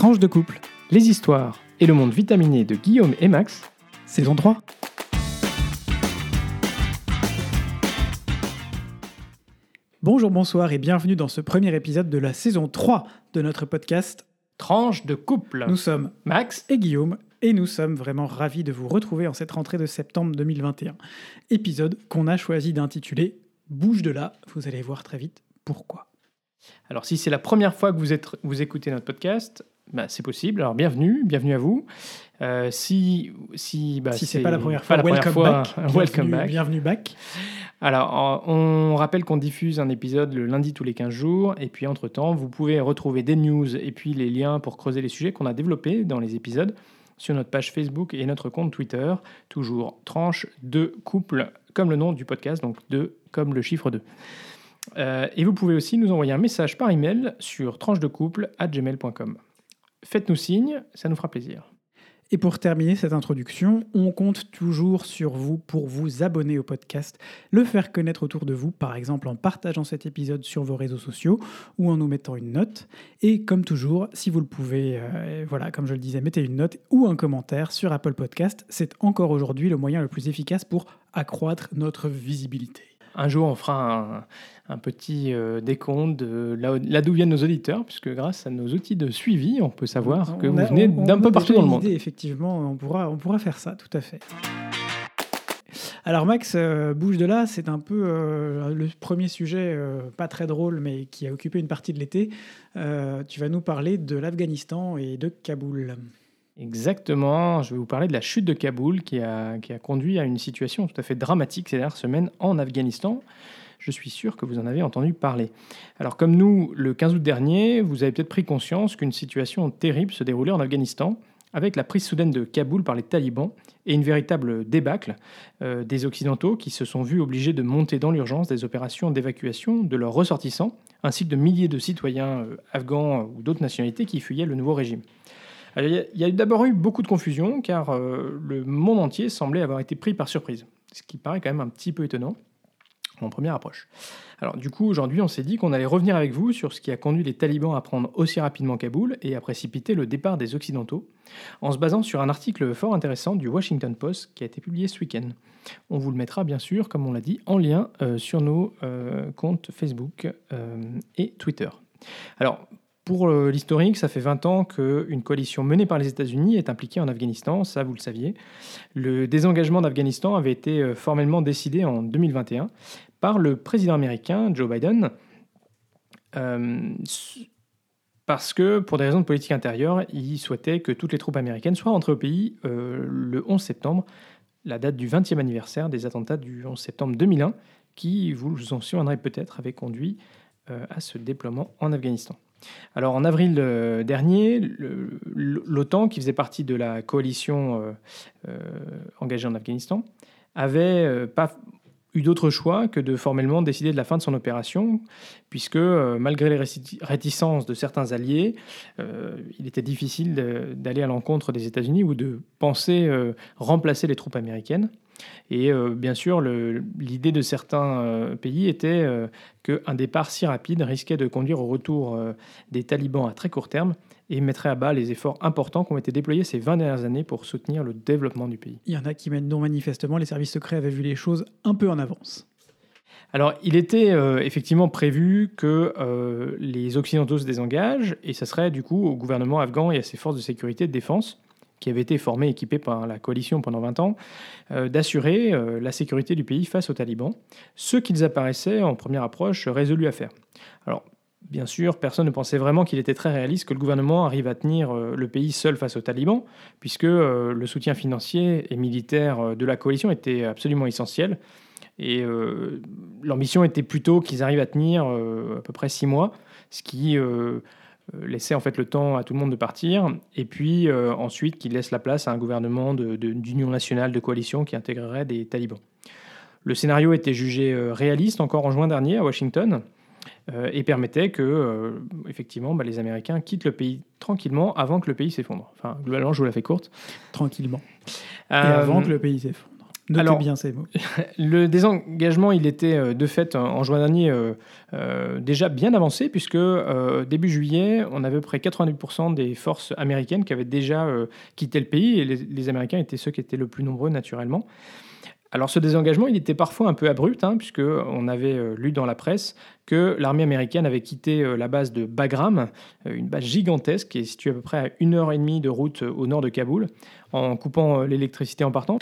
Tranche de couple, Les histoires et le monde vitaminé de Guillaume et Max. saison 3. Bonjour, bonsoir et bienvenue dans ce premier épisode de la saison 3 de notre podcast. Tranche de couple. Nous sommes Max, et Guillaume et nous sommes vraiment ravis de vous retrouver en cette rentrée de septembre 2021. Épisode qu'on a choisi d'intituler Bouge de là, vous allez voir très vite pourquoi. alors si c'est la première fois que vous, êtes, vous écoutez notre podcast, bah, c'est possible. Alors bienvenue, bienvenue à vous. Euh, si si, bah, si c'est pas la première fois, la welcome, première back. welcome bienvenue, back. bienvenue back. Alors, on rappelle qu'on diffuse un épisode le lundi tous les 15 jours, et puis entre-temps, vous pouvez retrouver des news et puis les liens pour creuser les sujets qu'on a développés dans les épisodes sur notre page Facebook et notre compte Twitter, toujours tranche de couple, comme le nom du podcast, donc 2 comme le chiffre 2. Euh, et vous pouvez aussi nous envoyer un message par email sur tranche de couple gmail.com. Faites-nous signe, ça nous fera plaisir. Et pour terminer cette introduction, on compte toujours sur vous pour vous abonner au podcast, le faire connaître autour de vous, par exemple en partageant cet épisode sur vos réseaux sociaux ou en nous mettant une note. Et comme toujours, si vous le pouvez, euh, voilà, comme je le disais, mettez une note ou un commentaire sur Apple Podcast. C'est encore aujourd'hui le moyen le plus efficace pour accroître notre visibilité. Un jour, on fera un, un petit euh, décompte de là, là d'où viennent nos auditeurs, puisque grâce à nos outils de suivi, on peut savoir que vous venez d'un peu partout dans le monde. effectivement, on pourra, on pourra faire ça, tout à fait. Alors Max, euh, bouge de là, c'est un peu euh, le premier sujet, euh, pas très drôle, mais qui a occupé une partie de l'été. Tu vas nous parler de l'Afghanistan et de Kaboul. Exactement, je vais vous parler de la chute de Kaboul qui a, conduit à une situation tout à fait dramatique ces dernières semaines en Afghanistan. Je suis sûr que vous en avez entendu parler. Alors comme nous, le 15 août dernier, vous avez peut-être pris conscience qu'une situation terrible se déroulait en Afghanistan avec la prise soudaine de Kaboul par les talibans et une véritable débâcle euh, des Occidentaux qui se sont vus obligés de monter dans l'urgence des opérations d'évacuation de leurs ressortissants, ainsi que de milliers de citoyens euh, afghans ou d'autres nationalités qui fuyaient le nouveau régime. Il y a- d'abord eu beaucoup de confusion car euh, le monde entier semblait avoir été pris par surprise, ce qui paraît quand même un petit peu étonnant en première approche. Alors du coup, aujourd'hui, on s'est dit qu'on allait revenir avec vous sur ce qui a conduit les talibans à prendre aussi rapidement Kaboul et à précipiter le départ des Occidentaux, en se basant sur un article fort intéressant du Washington Post qui a été publié ce week-end. On vous le mettra bien sûr, comme on l'a dit, en lien euh, sur nos euh, comptes Facebook et Twitter. Alors, pour euh, l'historique, ça fait 20 ans qu'une coalition menée par les États-Unis est impliquée en Afghanistan, ça vous le saviez. Le désengagement d'Afghanistan avait été euh, formellement décidé en 2021 par le président américain Joe Biden, euh, parce que pour des raisons de politique intérieure, il souhaitait que toutes les troupes américaines soient rentrées au pays le 11 septembre, la date du 20e anniversaire des attentats du 11 septembre 2001, qui, vous vous en souviendrez peut-être, avait conduit à ce déploiement en Afghanistan. Alors en avril euh, dernier, l'OTAN, qui faisait partie de la coalition euh, euh, engagée en Afghanistan, avait eu d'autre choix que de formellement décider de la fin de son opération, puisque euh, malgré les réti- réticences de certains alliés, euh, il était difficile d'aller à l'encontre des États-Unis ou de penser euh, remplacer les troupes américaines. Et bien sûr, l'idée de certains pays était qu'un départ si rapide risquait de conduire au retour des talibans à très court terme et mettrait à bas les efforts importants qui ont été déployés ces 20 dernières années pour soutenir le développement du pays. Il y en a qui mènent non manifestement, les services secrets avaient vu les choses un peu en avance. Alors, il était euh, effectivement prévu que euh, les Occidentaux se désengagent, et ça serait du coup au gouvernement afghan et à ses forces de sécurité et de défense, qui avaient été formées et équipées par la coalition pendant 20 ans, euh, d'assurer la sécurité du pays face aux talibans, ce qu'ils apparaissaient en première approche résolus à faire. Alors, bien sûr, personne ne pensait vraiment qu'il était très réaliste que le gouvernement arrive à tenir euh, le pays seul face aux talibans, puisque euh, le soutien financier et militaire euh, de la coalition était absolument essentiel. Et mission était plutôt qu'ils arrivent à tenir à peu près six mois, ce qui laissait en fait le temps à tout le monde de partir, et puis ensuite qu'ils laissent la place à un gouvernement d'union nationale, de coalition qui intégrerait des talibans. Le scénario était jugé réaliste encore en juin dernier à Washington euh, et permettait que euh, effectivement bah, les Américains quittent le pays tranquillement avant que le pays s'effondre. Enfin, globalement, je vous la fais courte. Tranquillement. Et avant que le pays s'effondre. Notez Alors- bien ces mots. Le désengagement, il était euh, de fait en- juin dernier euh, déjà bien avancé, puisque euh, début juillet, on avait à peu près 90% des forces américaines qui avaient déjà euh, quitté le pays, et les, les Américains étaient ceux qui étaient le plus nombreux naturellement. Alors ce désengagement, il était parfois un peu abrupt, hein, puisque on avait euh, lu dans la presse que l'armée américaine avait quitté euh, la base de Bagram, euh, une base gigantesque qui est située à peu près à une heure et demie de route au nord de Kaboul, en coupant l'électricité en partant,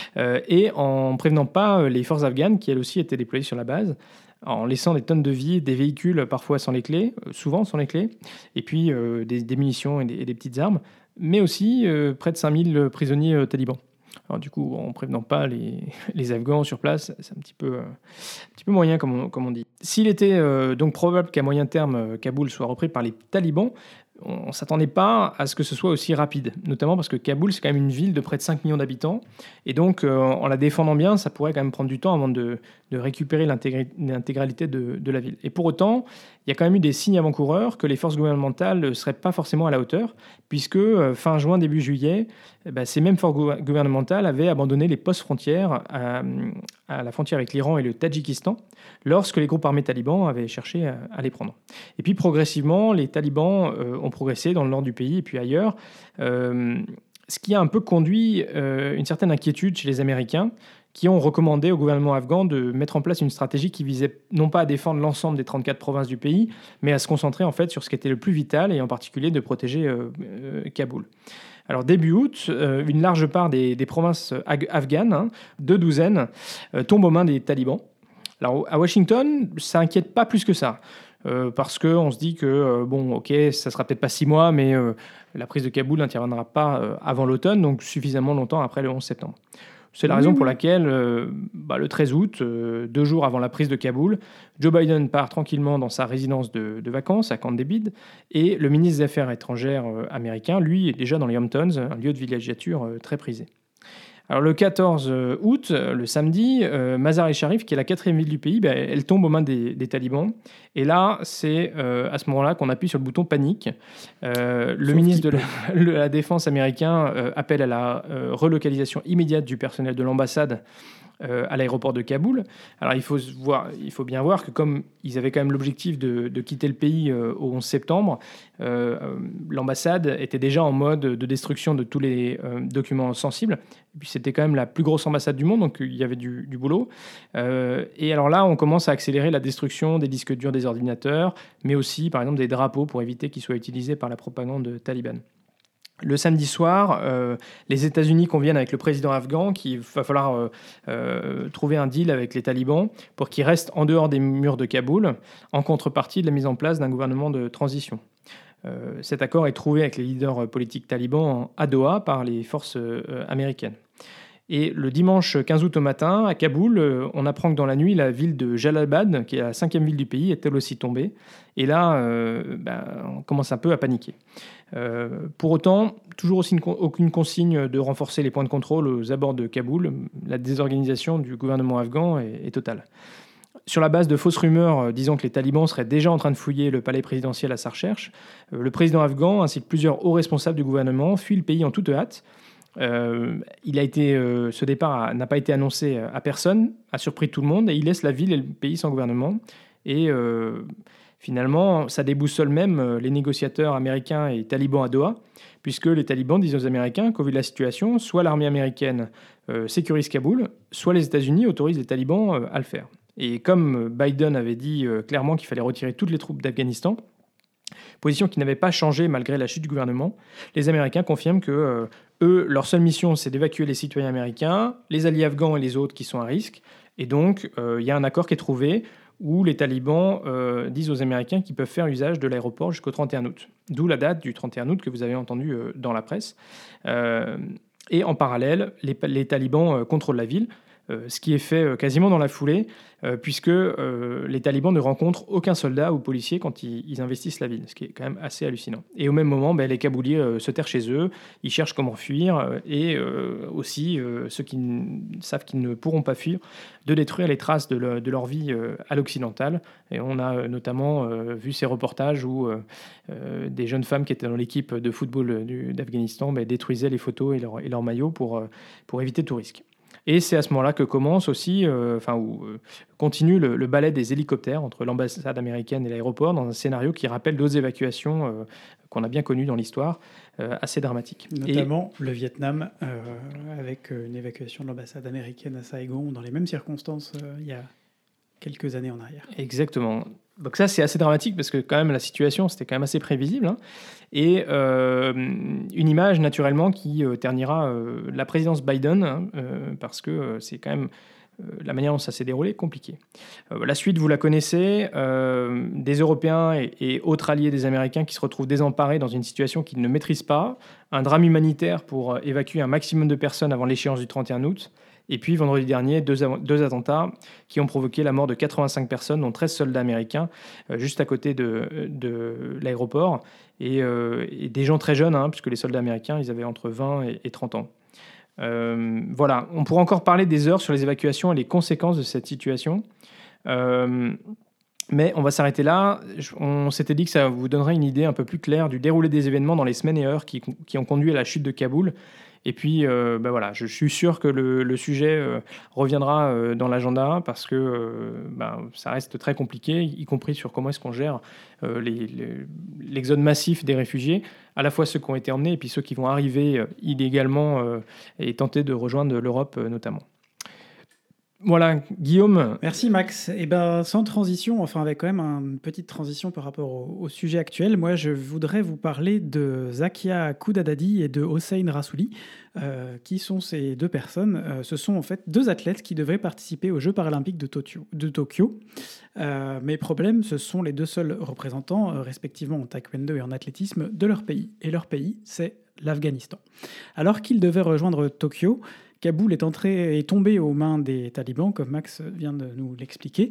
et en prévenant pas les forces afghanes qui elles aussi étaient déployées sur la base, en laissant des tonnes de vie, des véhicules parfois sans les clés, souvent sans les clés, et puis des, munitions et des, et des petites armes, mais aussi près de 5000 prisonniers talibans. Alors du coup, en prévenant pas les, les Afghans sur place, c'est un petit peu, euh, un petit peu moyen, comme on, comme on dit. S'il était euh, donc probable qu'à moyen terme, euh, Kaboul soit repris par les talibans, on ne s'attendait pas à ce que ce soit aussi rapide, notamment parce que Kaboul, c'est quand même une ville de près de 5 millions d'habitants, et donc en la défendant bien, ça pourrait quand même prendre du temps avant de, de récupérer l'intégralité de, la ville. Et pour autant, il y a quand même eu des signes avant-coureurs que les forces gouvernementales ne seraient pas forcément à la hauteur, puisque euh, fin juin, début juillet, eh ben, ces mêmes forces gouver- gouvernementales avaient abandonné les postes frontières à, à la frontière avec l'Iran et le Tadjikistan, lorsque les groupes armés talibans avaient cherché à, les prendre. Et puis progressivement, les talibans euh, ont progressé dans le nord du pays et puis ailleurs, euh, ce qui a un peu conduit euh, une certaine inquiétude chez les Américains, qui ont recommandé au gouvernement afghan de mettre en place une stratégie qui visait non pas à défendre l'ensemble des 34 provinces du pays, mais à se concentrer en fait sur ce qui était le plus vital et en particulier de protéger euh, euh, Kaboul. Alors début août, euh, une large part des, provinces afghanes, hein, deux douzaines, tombent aux mains des talibans. Alors à Washington, ça inquiète pas plus que ça. Parce qu'on se dit que, bon, ok, ça sera peut-être pas six mois, mais la prise de Kaboul n'interviendra pas avant l'automne, donc suffisamment longtemps après le 11 septembre. C'est la raison pour oui. laquelle, euh, bah, le 13 août, euh, deux jours avant la prise de Kaboul, Joe Biden part tranquillement dans sa résidence de, de vacances à Camp David, et le ministre des Affaires étrangères euh, américain, lui, est déjà dans les Hamptons, un lieu de villégiature très prisé. Alors le 14 août, euh, le samedi, euh, Mazar-e-Sharif, qui est la quatrième ville du pays, ben, elle tombe aux mains des, des talibans. Et là, c'est euh, à ce moment-là qu'on appuie sur le bouton panique. Euh, le ministre de la, le- la Défense américain euh, appelle à la euh, relocalisation immédiate du personnel de l'ambassade euh, à l'aéroport de Kaboul. Alors il faut, voir, il faut bien voir que comme ils avaient quand même l'objectif de, quitter le pays euh, au 11 septembre, euh, l'ambassade était déjà en mode de destruction de tous les documents sensibles. Et puis c'était quand même la plus grosse ambassade du monde, donc il y avait du, du boulot. Et alors là, on commence à accélérer la destruction des disques durs des ordinateurs, mais aussi par exemple des drapeaux pour éviter qu'ils soient utilisés par la propagande talibane. Le samedi soir, euh, les États-Unis conviennent avec le président afghan qu'il va falloir euh, euh, trouver un deal avec les talibans pour qu'ils restent en dehors des murs de Kaboul, en contrepartie de la mise en place d'un gouvernement de transition. Cet accord est trouvé avec les leaders politiques talibans à Doha par les forces américaines. Et le dimanche 15 août au matin, à Kaboul, on apprend que dans la nuit, la ville de Jalalabad, qui est la cinquième ville du pays, est elle aussi tombée. Et là, ben, on commence un peu à paniquer. Euh, pour autant, toujours aussi aucune consigne de renforcer les points de contrôle aux abords de Kaboul. La désorganisation du gouvernement afghan est, totale. Sur la base de fausses rumeurs euh, disant que les talibans seraient déjà en train de fouiller le palais présidentiel à sa recherche, euh, le président afghan ainsi que plusieurs hauts responsables du gouvernement fuient le pays en toute hâte. Il a été, ce départ n'a pas été annoncé à personne, a surpris tout le monde et il laisse la ville et le pays sans gouvernement. Et finalement, ça déboussole même euh, les négociateurs américains et talibans à Doha, puisque les talibans disent aux Américains qu'au vu de la situation, soit l'armée américaine euh, sécurise Kaboul, soit les États-Unis autorisent les talibans euh, à le faire. Et comme Biden avait dit clairement qu'il fallait retirer toutes les troupes d'Afghanistan, position qui n'avait pas changé malgré la chute du gouvernement, les Américains confirment que eux, leur seule mission, c'est d'évacuer les citoyens américains, les alliés afghans et les autres qui sont à risque. Et donc, il y a un accord qui est trouvé où les talibans euh, disent aux Américains qu'ils peuvent faire usage de l'aéroport jusqu'au 31 août. D'où la date du 31 août que vous avez entendu euh, dans la presse. Euh, et en parallèle, les, talibans contrôlent la ville, ce qui est fait euh, quasiment dans la foulée, euh, puisque euh, les talibans ne rencontrent aucun soldat ou policier quand ils, investissent la ville, ce qui est quand même assez hallucinant. Et au même moment, ben, les Kabouliers euh, se terrent chez eux, ils cherchent comment fuir, euh, et euh, aussi euh, ceux qui savent qu'ils ne pourront pas fuir, de détruire les traces de, le- de leur vie euh, à l'occidental. Et on a euh, notamment euh, vu ces reportages où euh, euh, des jeunes femmes qui étaient dans l'équipe de football euh, d'Afghanistan ben, détruisaient les photos et leurs maillots euh, pour éviter tout risque. Et c'est à ce moment-là que commence aussi, enfin, où continue le, ballet des hélicoptères entre l'ambassade américaine et l'aéroport dans un scénario qui rappelle d'autres évacuations qu'on a bien connues dans l'histoire, assez dramatiques. Notamment le Vietnam, avec une évacuation de l'ambassade américaine à Saigon dans les mêmes circonstances il y a quelques années en arrière. Exactement. Donc ça, c'est assez dramatique parce que quand même la situation, c'était quand même assez prévisible. Hein. Et euh, une image, naturellement, qui euh, ternira euh, la présidence Biden, hein, parce que c'est quand même la manière dont ça s'est déroulé compliqué. la suite, vous la connaissez, des Européens et, et, autres alliés des Américains qui se retrouvent désemparés dans une situation qu'ils ne maîtrisent pas, un drame humanitaire pour évacuer un maximum de personnes avant l'échéance du 31 août, et puis vendredi dernier, deux, deux, attentats qui ont provoqué la mort de 85 personnes, dont 13 soldats américains, euh, juste à côté de, de l'aéroport, euh, et, des gens très jeunes, hein, puisque les soldats américains, ils avaient entre 20 et, 30 ans. Euh, voilà, on pourrait encore parler des heures sur les évacuations et les conséquences de cette situation. mais on va s'arrêter là. On s'était dit que ça vous donnerait une idée un peu plus claire du déroulé des événements dans les semaines et heures qui, qui ont conduit à la chute de Kaboul et puis, euh, ben voilà, je suis sûr que le, sujet euh, reviendra euh, dans l'agenda parce que ben, ça reste très compliqué, y compris sur comment est-ce qu'on gère l'exode massif des réfugiés, à la fois ceux qui ont été emmenés et puis ceux qui vont arriver illégalement et tenter de rejoindre l'Europe notamment. Voilà, Guillaume. Merci Max. Et eh ben sans transition, enfin avec quand même une petite transition par rapport au, sujet actuel, moi je voudrais vous parler de Zakia Koudadadi et de Hossein Rassouli. Euh, qui sont ces deux personnes euh, Ce sont en fait deux athlètes qui devraient participer aux Jeux paralympiques de Tokyo. De Tokyo. Euh, mais problème, ce sont les deux seuls représentants, respectivement en taekwondo et en athlétisme, de leur pays. Et leur pays, c'est l'Afghanistan. Alors qu'ils devaient rejoindre Tokyo, Kaboul est, entré, est tombé aux mains des talibans, comme Max vient de nous l'expliquer.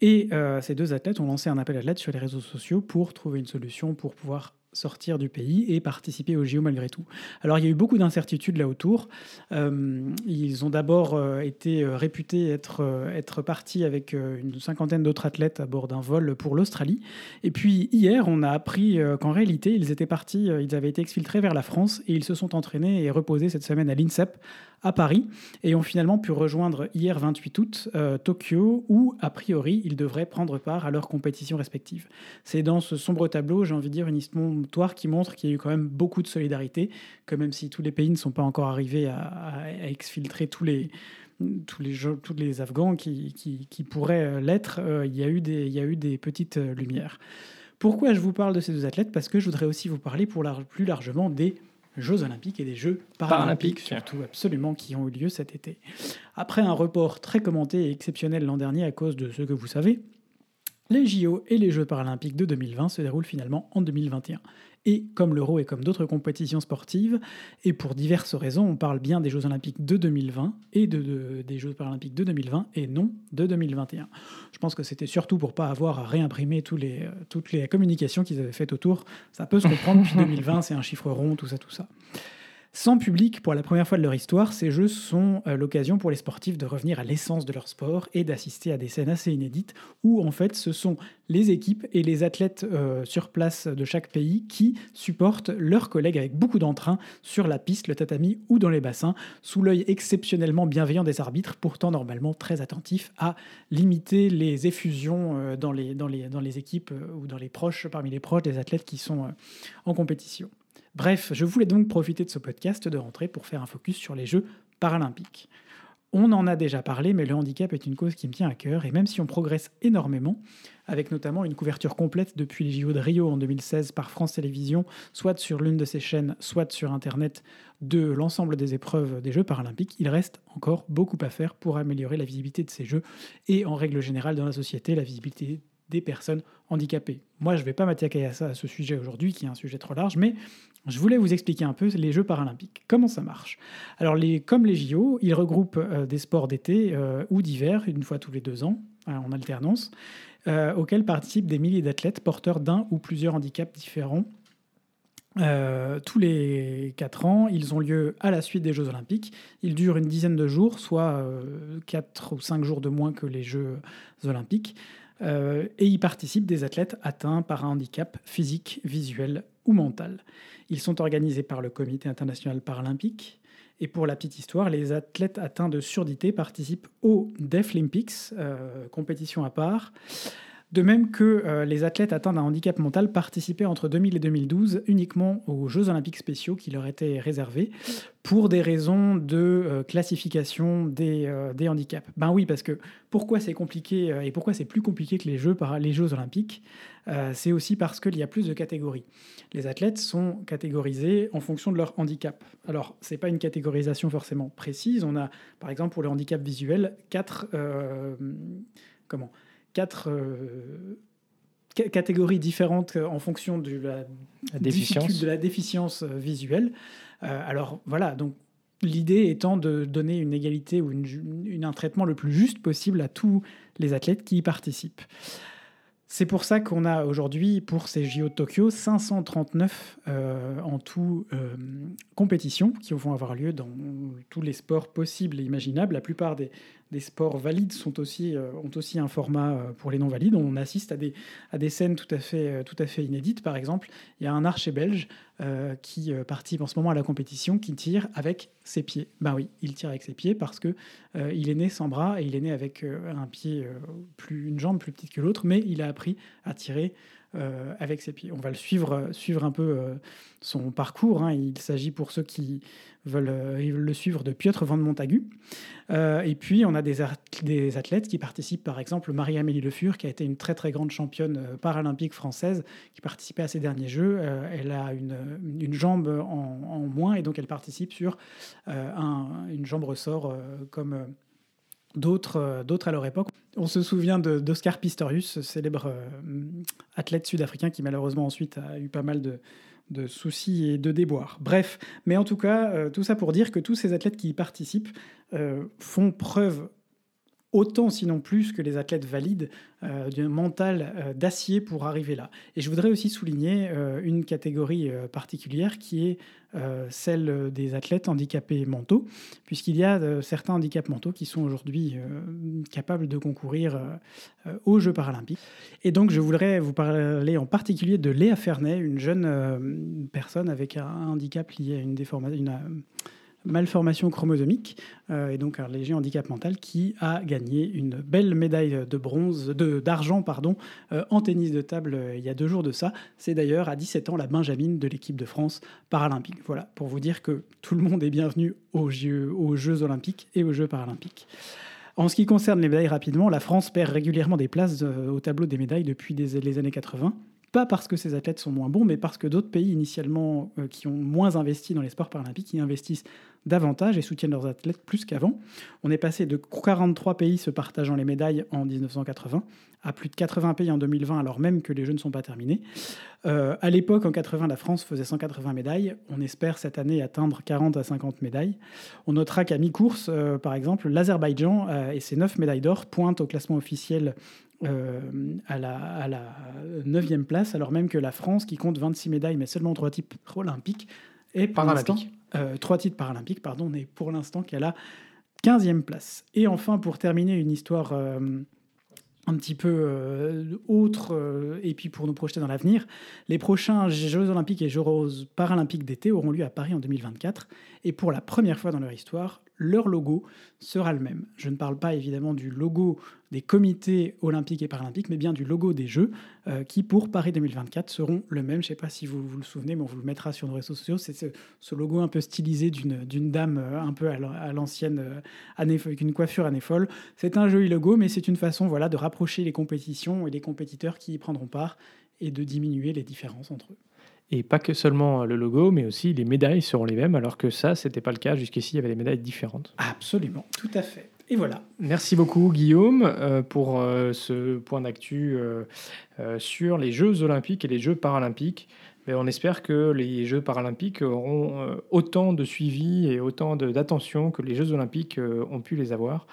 Et euh, ces deux athlètes ont lancé un appel à l'aide sur les réseaux sociaux pour trouver une solution pour pouvoir sortir du pays et participer au JO malgré tout. Alors il y a eu beaucoup d'incertitudes là autour. Euh, ils ont d'abord euh, été réputés être, être partis avec une cinquantaine d'autres athlètes à bord d'un vol pour l'Australie. Et puis hier, on a appris qu'en réalité, ils étaient partis, ils avaient été exfiltrés vers la France et ils se sont entraînés et reposés cette semaine à l'INSEP à Paris et ont finalement pu rejoindre hier 28 août euh, Tokyo où, a priori, ils devraient prendre part à leurs compétitions respectives. C'est dans ce sombre tableau, j'ai envie de dire, une histoire qui montre qu'il y a eu quand même beaucoup de solidarité, que même si tous les pays ne sont pas encore arrivés à, exfiltrer tous les, tous les, les Afghans qui, pourraient euh, l'être, euh, il, y a eu des, y a eu des petites lumières. Pourquoi je vous parle de ces deux athlètes? Parce que je voudrais aussi vous parler pour plus largement des Jeux olympiques et des Jeux paralympiques, surtout absolument, qui ont eu lieu cet été. Après un report très commenté et exceptionnel l'an dernier à cause de ce que vous savez, les JO et les Jeux paralympiques de 2020 se déroulent finalement en 2021. Et comme l'Euro et comme d'autres compétitions sportives, et pour diverses raisons, on parle bien des Jeux olympiques de 2020 et de, des Jeux paralympiques de 2020 et non de 2021. Je pense que c'était surtout pour pas avoir à réimprimer euh, toutes les communications qu'ils avaient faites autour. Ça peut se comprendre, puis 2020 c'est un chiffre rond, tout ça, tout ça. Sans public, pour la première fois de leur histoire, ces jeux sont euh, l'occasion pour les sportifs de revenir à l'essence de leur sport et d'assister à des scènes assez inédites où en fait ce sont les équipes et les athlètes euh, sur place de chaque pays qui supportent leurs collègues avec beaucoup d'entrain sur la piste, le tatami ou dans les bassins, sous l'œil exceptionnellement bienveillant des arbitres, pourtant normalement très attentifs à limiter les effusions euh, dans les, dans les, équipes ou dans les proches, parmi les proches des athlètes qui sont en compétition. Bref, je voulais donc profiter de ce podcast de rentrer pour faire un focus sur les Jeux paralympiques. On en a déjà parlé, mais le handicap est une cause qui me tient à cœur, et même si on progresse énormément, avec notamment une couverture complète depuis les JO de Rio en 2016 par France Télévisions, soit sur l'une de ses chaînes, soit sur Internet, de l'ensemble des épreuves des Jeux paralympiques, il reste encore beaucoup à faire pour améliorer la visibilité de ces Jeux, et en règle générale dans la société, la visibilité des personnes handicapées. Moi, je ne vais pas m'attaquer à ça, à ce sujet aujourd'hui, qui est un sujet trop large, mais je voulais vous expliquer un peu les Jeux paralympiques. Comment ça marche Alors, comme les JO, ils regroupent euh, des sports d'été euh, ou d'hiver, une fois tous les deux ans, euh, en alternance, auxquels participent des milliers d'athlètes porteurs d'un ou plusieurs handicaps différents. tous les quatre ans, ils ont lieu à la suite des Jeux olympiques. Ils durent une dizaine de jours, soit quatre ou cinq jours de moins que les Jeux olympiques. et y participent des athlètes atteints par un handicap physique, visuel ou mental. Ils sont organisés par le Comité international paralympique Et pour la petite histoire, les athlètes atteints de surdité participent aux Deaflympics, compétition à part. De même que euh, les athlètes atteints d'un handicap mental participaient entre 2000 et 2012 uniquement aux Jeux olympiques spéciaux qui leur étaient réservés pour des raisons de euh, classification des, euh, des, handicaps. Ben oui, parce que pourquoi c'est compliqué et pourquoi c'est plus compliqué que les Jeux, les jeux olympiques C'est aussi parce qu'il y a plus de catégories. Les athlètes sont catégorisés en fonction de leur handicap. Alors, ce n'est pas une catégorisation forcément précise. On a, par exemple, pour le handicap visuel, quatre... comment? Quatre euh, catégories différentes en fonction de la, déficience. de la déficience euh, visuelle. Euh, alors voilà, donc l'idée étant de donner une égalité ou une, un traitement le plus juste possible à tous les athlètes qui y participent. C'est pour ça qu'on a aujourd'hui, pour ces JO de Tokyo, 539 en tout compétitions qui vont avoir lieu dans tous les sports possibles et imaginables. La plupart des, des sports valides sont aussi, euh, ont aussi un format euh, pour les non-valides. On assiste à des, à des scènes tout à, fait, euh, tout à fait inédites. Par exemple, il y a un archer belge qui participe en ce moment à la compétition qui tire avec ses pieds. Ben oui, il tire avec ses pieds parce que il est né sans bras et il est né avec un pied plus, une jambe plus petite que l'autre, mais il a appris à tirer euh, avec ses pieds. On va le suivre, suivre un peu euh, son parcours. Hein. Il s'agit pour ceux qui veulent, euh, le suivre de Piotr Van Montagu. et puis on a des, des, athlètes qui participent, par exemple Marie-Amélie Le Fur, qui a été une très très grande championne paralympique française, qui participait à ces derniers Jeux. elle a une, une jambe en, moins et donc elle participe sur un, une jambe ressort comme d'autres d'autres à leur époque. On se souvient d'Oscar Pistorius, célèbre euh, athlète sud-africain qui malheureusement ensuite a eu pas mal de, soucis et de déboires. Bref, mais en tout cas, euh, tout ça pour dire que tous ces athlètes qui y participent euh, font preuve autant sinon plus que les athlètes valides euh, d'un mental euh, d'acier pour arriver là. Et je voudrais aussi souligner euh, une catégorie particulière qui est celle des athlètes handicapés mentaux, puisqu'il y a certains handicaps mentaux qui sont aujourd'hui capables de concourir aux Jeux paralympiques. Et donc je voudrais vous parler en particulier de Léa Fernet, une jeune personne avec un handicap lié à une déformation malformation chromosomique euh, et donc un léger handicap mental qui a gagné une belle médaille de bronze, de, d'argent euh, en tennis de table euh, il y a deux jours de ça. C'est d'ailleurs à 17 ans la Benjamine de l'équipe de France paralympique. Voilà, pour vous dire que tout le monde est bienvenu aux Jeux, aux Jeux olympiques et aux Jeux paralympiques. En ce qui concerne les médailles rapidement, la France perd régulièrement des places au tableau des médailles depuis les années 80 pas parce que ces athlètes sont moins bons, mais parce que d'autres pays initialement qui ont moins investi dans les sports paralympiques y investissent davantage et soutiennent leurs athlètes plus qu'avant. On est passé de 43 pays se partageant les médailles en 1980 à plus de 80 pays en 2020, alors même que les Jeux ne sont pas terminés. Euh, à l'époque, en 80, la France faisait 180 médailles. On espère cette année atteindre 40 à 50 médailles. On notera qu'à mi-course, euh, par exemple, l'Azerbaïdjan euh, et ses 9 médailles d'or pointent au classement officiel à, la, à la 9e place, alors même que la France, qui compte 26 médailles mais seulement 3 types olympiques, est pour l'instant euh, trois titres paralympiques, pardon, on est pour l'instant qu'à la 15e place. Et enfin, pour terminer, une histoire euh, un petit peu euh, autre, et puis pour nous projeter dans l'avenir, les prochains Jeux olympiques et Jeux paralympiques d'été auront lieu à Paris en 2024. Et pour la première fois dans leur histoire, leur logo sera le même. Je ne parle pas évidemment du logo des comités olympiques et paralympiques, mais bien du logo des Jeux, euh, qui pour Paris 2024 seront le même. Je ne sais pas si vous vous le souvenez, mais on vous le mettra sur nos réseaux sociaux. C'est ce, logo un peu stylisé d'une dame euh, un peu à l'ancienne, euh, avec une coiffure année folle. C'est un joli logo, mais c'est une façon voilà, de rapprocher les compétitions et les compétiteurs qui y prendront part et de diminuer les différences entre eux. Et pas que seulement le logo, mais aussi les médailles seront les mêmes, alors que ça, c'était pas le cas. Jusqu'ici, il y avait des médailles différentes. Absolument, tout à fait. Et voilà. Merci beaucoup, Guillaume, euh, pour euh, ce point d'actu euh, sur les Jeux olympiques et les Jeux paralympiques. Mais on espère que les Jeux paralympiques auront autant de suivi et autant d'attention que les Jeux olympiques ont pu les avoir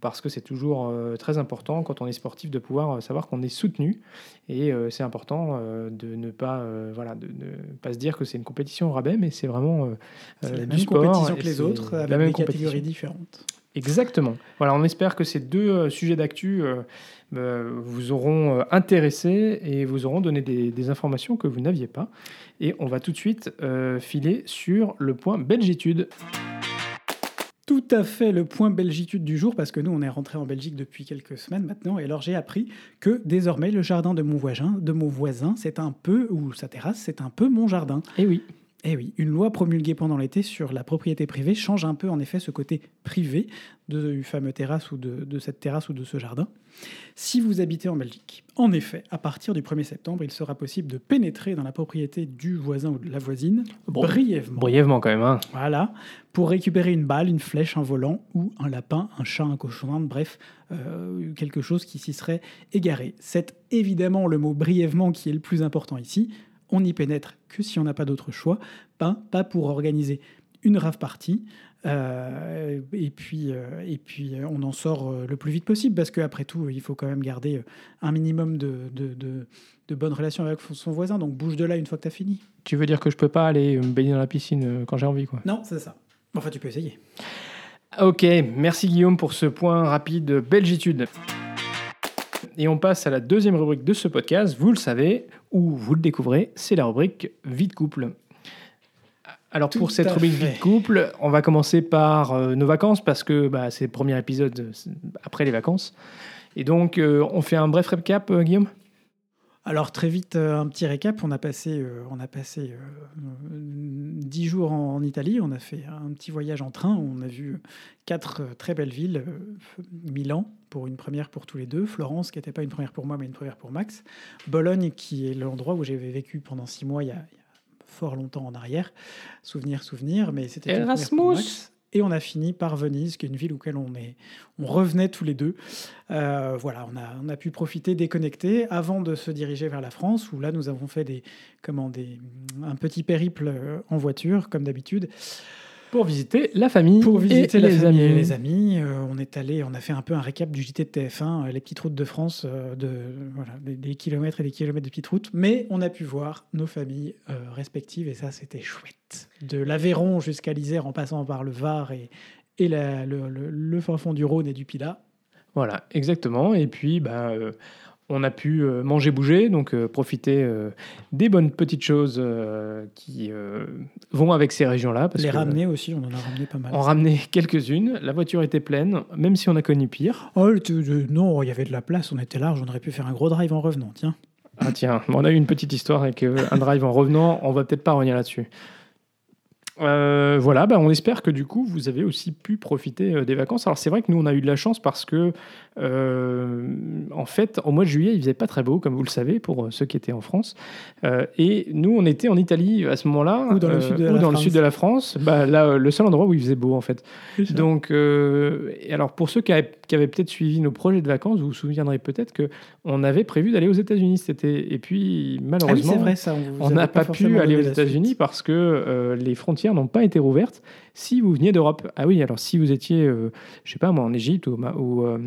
parce que c'est toujours euh, très important quand on est sportif de pouvoir euh, savoir qu'on est soutenu et euh, c'est important de ne pas voilà de ne pas se dire que c'est une compétition au rabais mais c'est vraiment la même compétition que les autres avec la même des catégories différentes. Exactement. Voilà, on espère que ces deux sujets d'actu vous auront intéressé et vous auront donné des, des informations que vous n'aviez pas. Et on va tout de suite filer sur le point Belgitude. Tout à fait le point belgitude du jour parce que nous, on est rentré en Belgique depuis quelques semaines maintenant. Et alors, j'ai appris que désormais, le jardin de mon voisin, de mon voisin, c'est un peu, ou sa terrasse, c'est un peu mon jardin. Et oui. Eh oui, une loi promulguée pendant l'été sur la propriété privée change un peu en effet ce côté privé de, fameux terrasse ou de, de cette terrasse ou de ce jardin. Si vous habitez en Belgique, en effet, à partir du 1er septembre, il sera possible de pénétrer dans la propriété du voisin ou de la voisine Bon, brièvement. Brièvement quand même. Hein. Voilà, pour récupérer une balle, une flèche, un volant ou un lapin, un chat, un cochon, bref, euh, quelque chose qui s'y serait égaré. C'est évidemment le mot brièvement qui est le plus important ici. On n'y pénètre que si on n'a pas d'autre choix, pas, pas pour organiser une rave party. euh, et puis, euh, et puis euh, on en sort le plus vite possible parce qu'après tout, il faut quand même garder un minimum de, de, de, de bonnes relations avec son voisin. Donc bouge de là une fois que tu as fini. Tu veux dire que je peux pas aller me baigner dans la piscine quand j'ai envie, quoi? Non, c'est ça. Enfin, tu peux essayer. Ok, merci Guillaume pour ce point rapide belgitude. Et on passe à la deuxième rubrique de ce podcast. Vous le savez, ou vous le découvrez, c'est la rubrique vie de couple. Alors Tout pour cette rubrique vie de couple, on va commencer par euh, nos vacances parce que bah, c'est le premier épisode euh, après les vacances. Et donc euh, on fait un bref recap, euh, Guillaume? Alors très vite, un petit récap. On a passé, on a passé dix jours en, en Italie. On a fait un petit voyage en train. On a vu quatre très belles villes. Milan pour une première pour tous les deux. Florence qui n'était pas une première pour moi mais une première pour Max. Bologne qui est l'endroit où j'avais vécu pendant six mois il y a, il y a fort longtemps en arrière. Souvenir, souvenir. Mais c'était Erasmus. Et on a fini par Venise, qui est une ville auquel on, est, on revenait tous les deux. Euh, voilà, on a, on a pu profiter, déconnecter, avant de se diriger vers la France, où là, nous avons fait des, comment, des, un petit périple euh, en voiture, comme d'habitude, Pour visiter la famille. pour visiter et la les famille amis. et les amis. Euh, on est allé, on a fait un peu un récap du JT de TF1, euh, les petites routes de France, euh, de, voilà, des, des kilomètres et des kilomètres de petites routes. Mais on a pu voir nos familles euh, respectives, et ça, c'était chouette. De l'Aveyron jusqu'à l'Isère, en passant par le Var et, et la- le, le- le fin fond du Rhône et du Pilat. Voilà, exactement. Et puis, euh, on a pu euh, manger, bouger, donc euh, profiter euh, des bonnes petites choses qui vont avec ces régions-là. parce les que, ramener aussi, on en a ramené pas mal. On ramenait quelques-unes. La voiture était pleine, même si on a connu pire. Oh, non, il y avait de la place, on était large, on aurait pu faire un gros drive en revenant, tiens. Ah tiens, on a eu une petite histoire avec un drive en revenant. On va peut-être pas revenir là-dessus. Euh, voilà, bah, on espère que du coup vous avez aussi pu profiter euh, des vacances. Alors c'est vrai que nous on a eu de la chance parce que euh, en fait au mois de juillet il faisait pas très beau comme vous le savez pour ceux qui étaient en France. Et nous on était en Italie à ce moment-là Ou dans le sud de ou la dans le France. sud de la France. Bah, là le seul endroit où il faisait beau en fait. Donc, alors pour ceux qui avaient, peut-être suivi nos projets de vacances, vous vous souviendrez peut-être que on avait prévu d'aller aux États-Unis cet été. Et puis ah oui, malheureusement, vrai, ça. on n'a pas, pu aller aux États-Unis parce que les frontières n'ont pas été rouvertes. Si vous veniez d'Europe, ah oui, alors si vous étiez, euh, je sais pas moi, en Égypte ou, au ou, euh,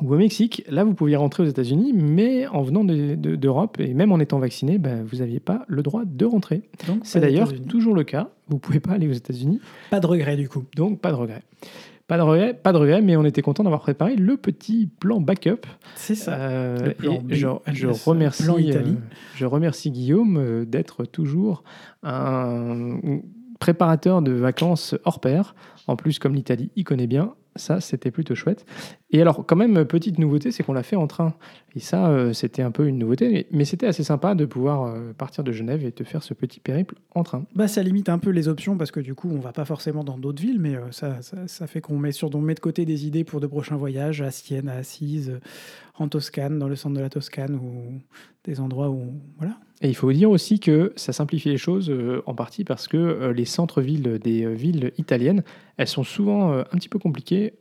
ou au Mexique, là vous pouviez rentrer aux États-Unis, mais en venant de- de- d'Europe et même en étant vacciné, ben, vous n'aviez pas le droit de rentrer. C'est d'ailleurs toujours le cas. Vous pouvez pas aller aux États-Unis. Pas de regret du coup. Donc, pas de regret. Pas de regret, pas de regret, mais on était content d'avoir préparé le petit plan backup. C'est ça. Euh, Le plan et je, remercie, plan Italie. euh, je remercie Guillaume euh, d'être toujours un préparateur de vacances hors pair. En plus, comme l'Italie, il connaît bien. Ça, c'était plutôt chouette. Et alors, quand même, petite nouveauté, c'est qu'on l'a fait en train. Et ça, euh, c'était un peu une nouveauté, mais, c'était assez sympa de pouvoir euh, partir de Genève et te faire ce petit périple en train. Bah, ça limite un peu les options parce que du coup, on va pas forcément dans d'autres villes, mais euh, ça, ça, fait qu'on met, met de côté des idées pour de prochains voyages à Sienne, à Assise, en Toscane, dans le centre de la Toscane ou des endroits où. Voilà. Et il faut dire aussi que ça simplifie les choses euh, en partie parce que euh, les centres-villes des euh, villes italiennes, elles sont souvent un petit peu compliquées.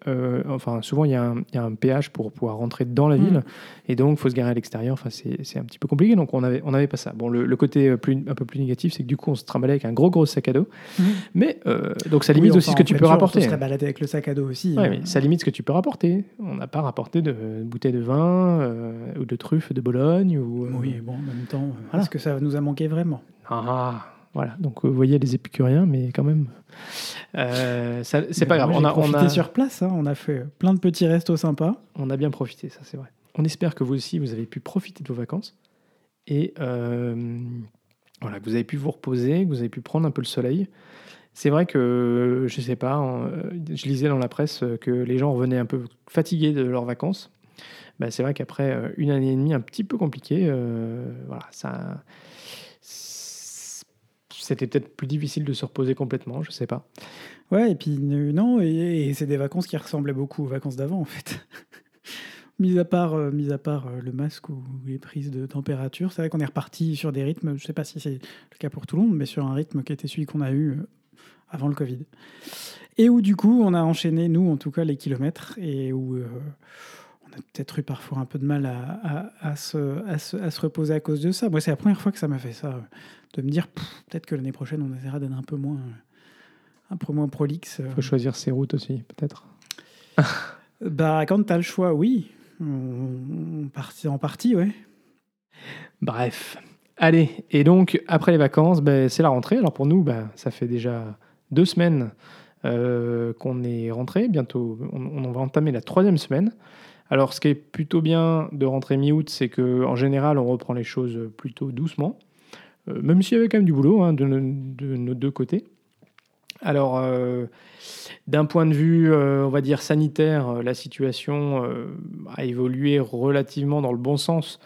Enfin, souvent, il y, a un- il y a un péage pour pouvoir rentrer dans la Mm. ville et donc il faut se garer à l'extérieur. Enfin, c'est un petit peu compliqué. Donc, on n'avait on avait pas ça. Bon, le, le côté plus, un peu plus négatif, c'est que du coup, on se trimballait avec un gros, gros sac à dos. Mhm. Mais donc, ça limite Oui, aussi ce que tu peux jour, rapporter. On se baladé avec le sac à dos aussi. Ouais, mais ça limite ce que tu peux rapporter. On n'a pas rapporté de bouteilles de vin euh, ou de truffes de Bologne. Ou, euh, Oui, bon, en même temps, euh, Voilà. est-ce que ça nous a manqué vraiment? Ah, voilà. Donc, vous voyez les épicuriens, mais quand même, euh, ça- c'est pas grave. On a, on, profité a, sur place, hein, on a fait plein de petits restos sympas. on a bien profité, ça c'est vrai. On espère que vous aussi, vous avez pu profiter de vos vacances et euh, voilà, que vous avez pu vous reposer, que vous avez pu prendre un peu le soleil. c'est vrai que, je sais pas, je lisais dans la presse que les gens revenaient un peu fatigués de leurs vacances. Bah, c'est vrai qu'après euh, une année et demie un petit peu compliquée, euh, voilà, ça, c'était peut-être plus difficile de se reposer complètement, je sais pas. Ouais, et puis non, et, c'est des vacances qui ressemblaient beaucoup aux vacances d'avant en fait. mis à part, mis à part le masque ou les prises de température, c'est vrai qu'on est reparti sur des rythmes, je sais pas si c'est le cas pour tout le monde, mais sur un rythme qui était celui qu'on a eu avant le Covid. Et où du coup, on a enchaîné, nous en tout cas, les kilomètres, et où euh, on a peut-être eu parfois un peu de mal à, à, se, à, se, reposer à cause de ça. Moi, c'est la première fois que ça m'a fait ça, euh, de me dire, peut-être que l'année prochaine, on essaiera d'être un peu moins, un peu moins prolixe. Il faut choisir ses routes aussi, peut-être. bah, quand tu as le choix, oui. On, partit en partie, ouais. Bref. Allez, et donc, après les vacances, ben, c'est la rentrée. Alors pour nous, ben, ça fait déjà deux semaines euh, qu'on est rentré. Bientôt, on, va entamer la troisième semaine. Alors, ce qui est plutôt bien de rentrer mi-août, c'est qu'en général, on reprend les choses plutôt doucement, euh, même s'il y avait quand même du boulot hein, de, nos deux côtés. Alors, euh, d'un point de vue, dire sanitaire, la situation a évolué relativement dans le bon sens,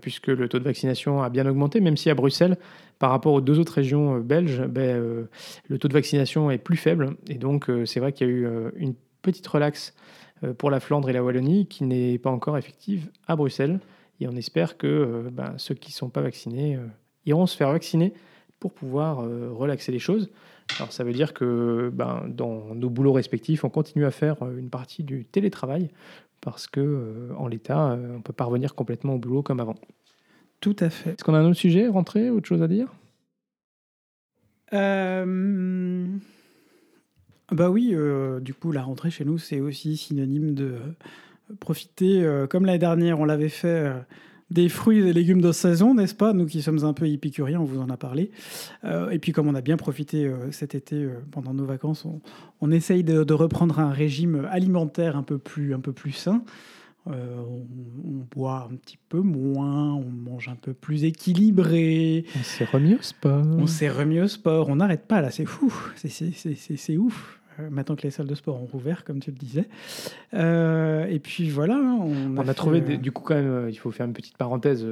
puisque le taux de vaccination a bien augmenté, même si à Bruxelles, par rapport aux deux autres régions euh, belges, ben, euh, le taux de vaccination est plus faible. Et donc, euh, c'est vrai qu'il y a eu une petite relaxe pour la Flandre et la Wallonie qui n'est pas encore effective à Bruxelles. Et on espère que ben, ceux qui ne sont pas vaccinés iront se faire vacciner pour pouvoir relaxer les choses. Alors ça veut dire que ben, dans nos boulots respectifs, on continue à faire une partie du télétravail parce que en l'état, on ne peut pas revenir complètement au boulot comme avant. Tout à fait. Est-ce qu'on a un autre sujet, rentré, autre chose à dire? Euh, Bah oui, euh, du coup, la rentrée chez nous, c'est aussi synonyme de euh, profiter, comme l'année dernière, on l'avait fait, des fruits et légumes de saison, n'est-ce pas? Nous qui sommes un peu épicuriens, on vous en a parlé. et puis, comme on a bien profité cet été pendant nos vacances, on, on essaye de, de, reprendre un régime alimentaire un peu plus, un peu plus sain. Euh, on, boit un petit peu moins, on mange un peu plus équilibré. On s'est remis au sport. On s'est remis au sport. On n'arrête pas là, c'est fou. C'est ouf. Euh, maintenant que les salles de sport ont rouvert, comme tu le disais. Euh, et puis voilà. Hein, on, a, trouvé, du coup, quand même, il faut faire une petite parenthèse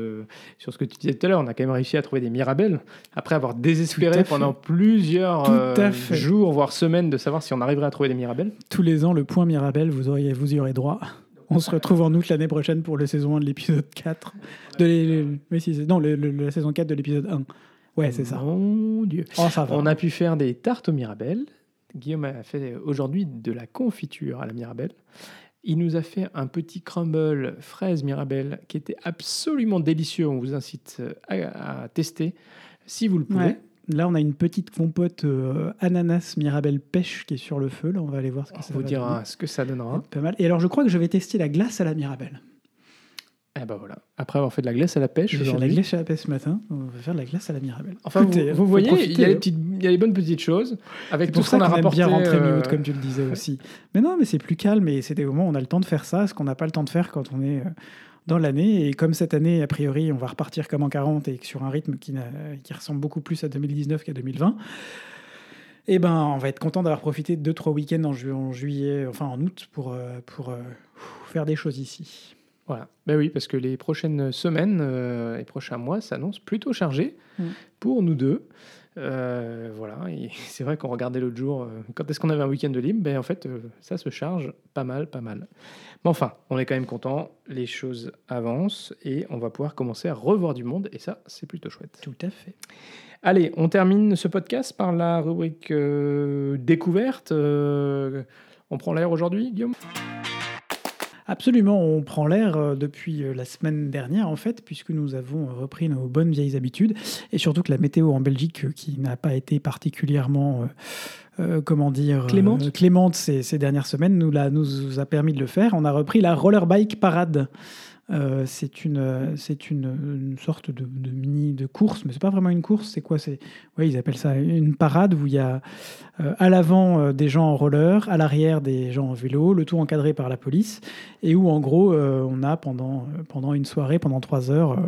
sur ce que tu disais tout à l'heure. On a quand même réussi à trouver des mirabelles après avoir désespéré pendant plusieurs jours, voire semaines, de savoir si on arriverait à trouver des mirabelles. Tous les ans, le point mirabelle, vous, auriez, vous y aurez droit. On se retrouve en août l'année prochaine pour la saison 1 de l'épisode 4. De non, la saison 4 de l'épisode 1. Ouais, c'est ça. Mon Dieu. Oh, On a pu faire des tartes aux mirabelles. Guillaume a fait aujourd'hui de la confiture à la mirabelle. Il nous a fait un petit crumble fraise mirabelle qui était absolument délicieux. On vous incite à, tester si vous le pouvez. Là, on a une petite compote euh, ananas mirabelle pêche qui est sur le feu. Là, on va aller voir ce que ça vous dira ce que ça donnera. Pas mal. Et alors, je crois que je vais tester la glace à la mirabelle. Eh ben voilà. Après avoir fait de la glace à la pêche, j'ai fait de la glace à la pêche ce matin. On va faire de la glace à la mirabelle. Enfin, vous, voyez, il y, a les petites, il y a les bonnes petites choses. Avec tout, ça qu'on a rapporté. bien rentrer euh... comme tu le disais aussi. Mais non, mais c'est plus calme et c'est des moments où on a le temps de faire ça, ce qu'on n'a pas le temps de faire quand on est euh, dans l'année. Et comme cette année, a priori, on va repartir comme en 40 et sur un rythme qui, qui ressemble beaucoup plus à 2019 qu'à 2020, eh ben, on va être content d'avoir profité de 2-3 week-ends en, juillet, enfin en août, pour, euh, pour euh, faire des choses ici. Voilà. Ben oui, parce que les prochaines semaines euh, et prochains mois s'annoncent plutôt chargés mm. pour nous deux. Euh, voilà, c'est vrai qu'on regardait l'autre jour, euh, quand est-ce qu'on avait un week-end de libre ben, En fait, euh, ça se charge pas mal, pas mal. Mais enfin, on est quand même content, les choses avancent et on va pouvoir commencer à revoir du monde et ça, c'est plutôt chouette. Tout à fait. Allez, on termine ce podcast par la rubrique découverte. on prend l'air aujourd'hui, Guillaume? Absolument, on prend l'air euh, depuis euh, la semaine dernière en fait, puisque nous avons repris nos bonnes vieilles habitudes, et surtout que la météo en Belgique, euh, qui n'a pas été particulièrement, comment dire, clémente, clémente ces, ces, dernières semaines, nous, la, nous a permis de le faire. On a repris la roller bike parade. Euh, c'est une, c'est une, sorte de, mini de course, mais c'est pas vraiment une course. C'est quoi C'est, ouais, ils appellent ça une parade où il y a euh, à l'avant euh, des gens en roller, à l'arrière des gens en vélo, le tout encadré par la police, et où en gros on a pendant pendant une soirée, pendant trois heures,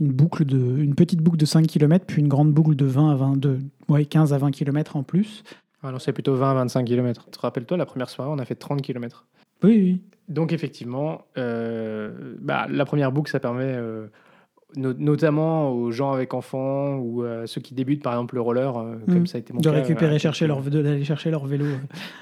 une boucle de, une petite boucle de 5 km, puis une grande boucle de 20 à 20, ouais, 15 à 20 km en plus. Ah c'est plutôt 20-25 km. Tu te rappelles-toi, la première soirée, on a fait 30 km. Oui, oui. Donc effectivement, euh, bah, la première boucle, ça permet euh, no- notamment aux gens avec enfants ou à ceux qui débutent par exemple le roller, euh, Mm. comme ça a été mon De cas, récupérer, euh, chercher leur, de- d'aller chercher leur vélo. euh.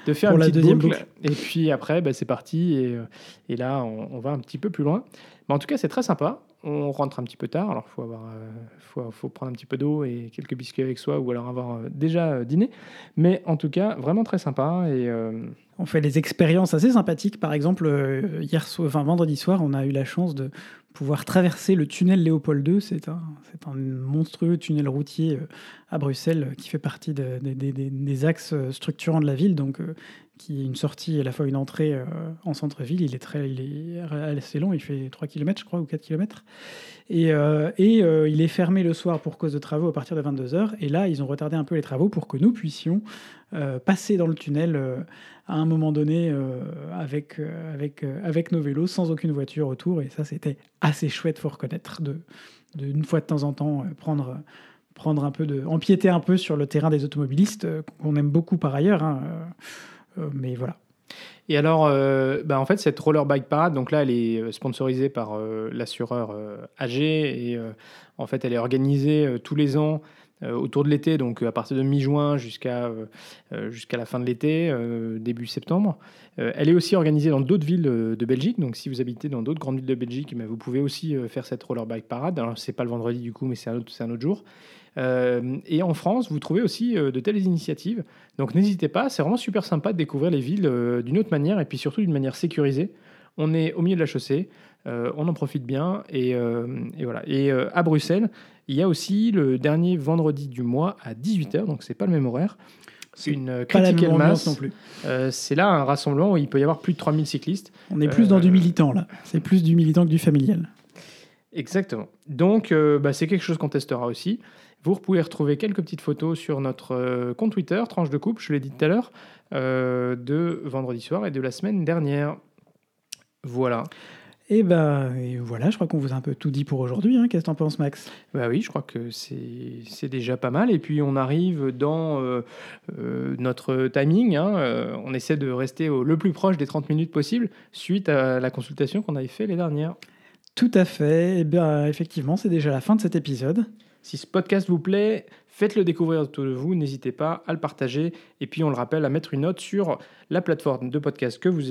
de faire pour une la deuxième boucle, boucle. Et puis après, bah, c'est parti. Et, euh, et là, on, on va un petit peu plus loin. Mais en tout cas, c'est très sympa. On rentre un petit peu tard. Alors, il faut, avoir, euh, faut, faut prendre un petit peu d'eau et quelques biscuits avec soi ou alors avoir euh, déjà euh, dîné. Mais en tout cas, vraiment très sympa. Et On fait des expériences assez sympathiques. Par exemple, hier, so- enfin vendredi soir, on a eu la chance de pouvoir traverser le tunnel Léopold II. C'est un, un monstrueux tunnel routier euh, à Bruxelles euh, qui fait partie de- de- des- axes euh, structurants de la ville, donc qui est une sortie et à la fois une entrée en centre-ville. Il est très, il est assez long. Il fait 3 km, je crois, ou 4 km. Et, et il est fermé le soir pour cause de travaux à partir de 22h. Et là, ils ont retardé un peu les travaux pour que nous puissions passer dans le tunnel à un moment donné euh, avec, euh, avec, euh, avec nos vélos, sans aucune voiture autour. Et ça, c'était assez chouette, faut reconnaître, de, de une fois de temps en temps prendre, prendre un peu de, empiéter un peu sur le terrain des automobilistes, qu'on aime beaucoup par ailleurs. hein, mais voilà. Et alors, euh, bah, en fait, cette roller bike parade, donc là, elle est sponsorisée par l'assureur AG et en fait, elle est organisée tous les ans autour de l'été, donc euh, à partir de mi-juin jusqu'à euh, euh, la fin de l'été, euh, début septembre. Euh, elle est aussi organisée dans d'autres villes euh, de Belgique, donc si vous habitez dans d'autres grandes villes de Belgique, bah, vous pouvez aussi euh, faire cette roller bike parade. Alors, c'est pas le vendredi du coup, mais c'est un autre, un autre jour. Euh, et en France, vous trouvez aussi euh, de telles initiatives. Donc n'hésitez pas, c'est vraiment super sympa de découvrir les villes euh, d'une autre manière et puis surtout d'une manière sécurisée. On est au milieu de la chaussée, euh, on en profite bien et, euh, et voilà. Et euh, à Bruxelles, il y a aussi le dernier vendredi du mois à 18h, donc c'est pas le même horaire. C'est une euh, Pas la critical même ambiance mass. non plus. Euh, c'est là un rassemblement où il peut y avoir plus de 3000 cyclistes. On est plus dans Euh, du militant là. C'est plus du militant que du familial. Exactement. Donc, euh, bah, c'est quelque chose qu'on testera aussi. Vous pouvez retrouver quelques petites photos sur notre euh, compte Twitter, Tranche de Coupe, je l'ai dit tout à l'heure, euh, de vendredi soir et de la semaine dernière. Voilà. Et ben et voilà, je crois qu'on vous a un peu tout dit pour aujourd'hui. hein. Qu'est-ce que t'en penses, Max? Bah oui, je crois que c'est déjà pas mal. Et puis, on arrive dans euh, euh, notre timing. hein. Euh, on essaie de rester au- le plus proche des 30 minutes possible suite à la consultation qu'on avait fait les dernières. Tout à fait. Et bien effectivement, c'est déjà la fin de cet épisode. Si ce podcast vous plaît, faites-le découvrir autour de vous, n'hésitez pas à le partager et puis on le rappelle à mettre une note sur la plateforme de podcast que vous,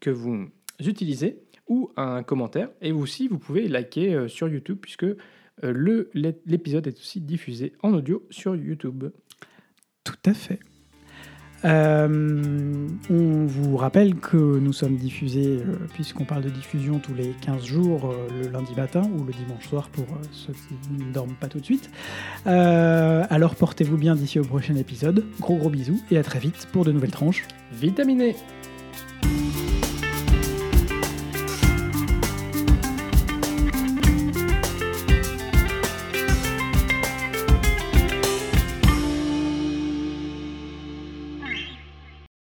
que vous utilisez ou un commentaire. Et aussi, vous pouvez liker euh, sur YouTube puisque euh, le- l'épisode est aussi diffusé en audio sur YouTube. Tout à fait. Euh, on vous rappelle que nous sommes diffusés, euh, puisqu'on parle de diffusion tous les 15 jours, euh, le lundi matin ou le dimanche soir pour ceux qui ne dorment pas tout de suite. Alors portez-vous bien d'ici au prochain épisode. Gros gros bisous et à très vite pour de nouvelles tranches. Vitaminé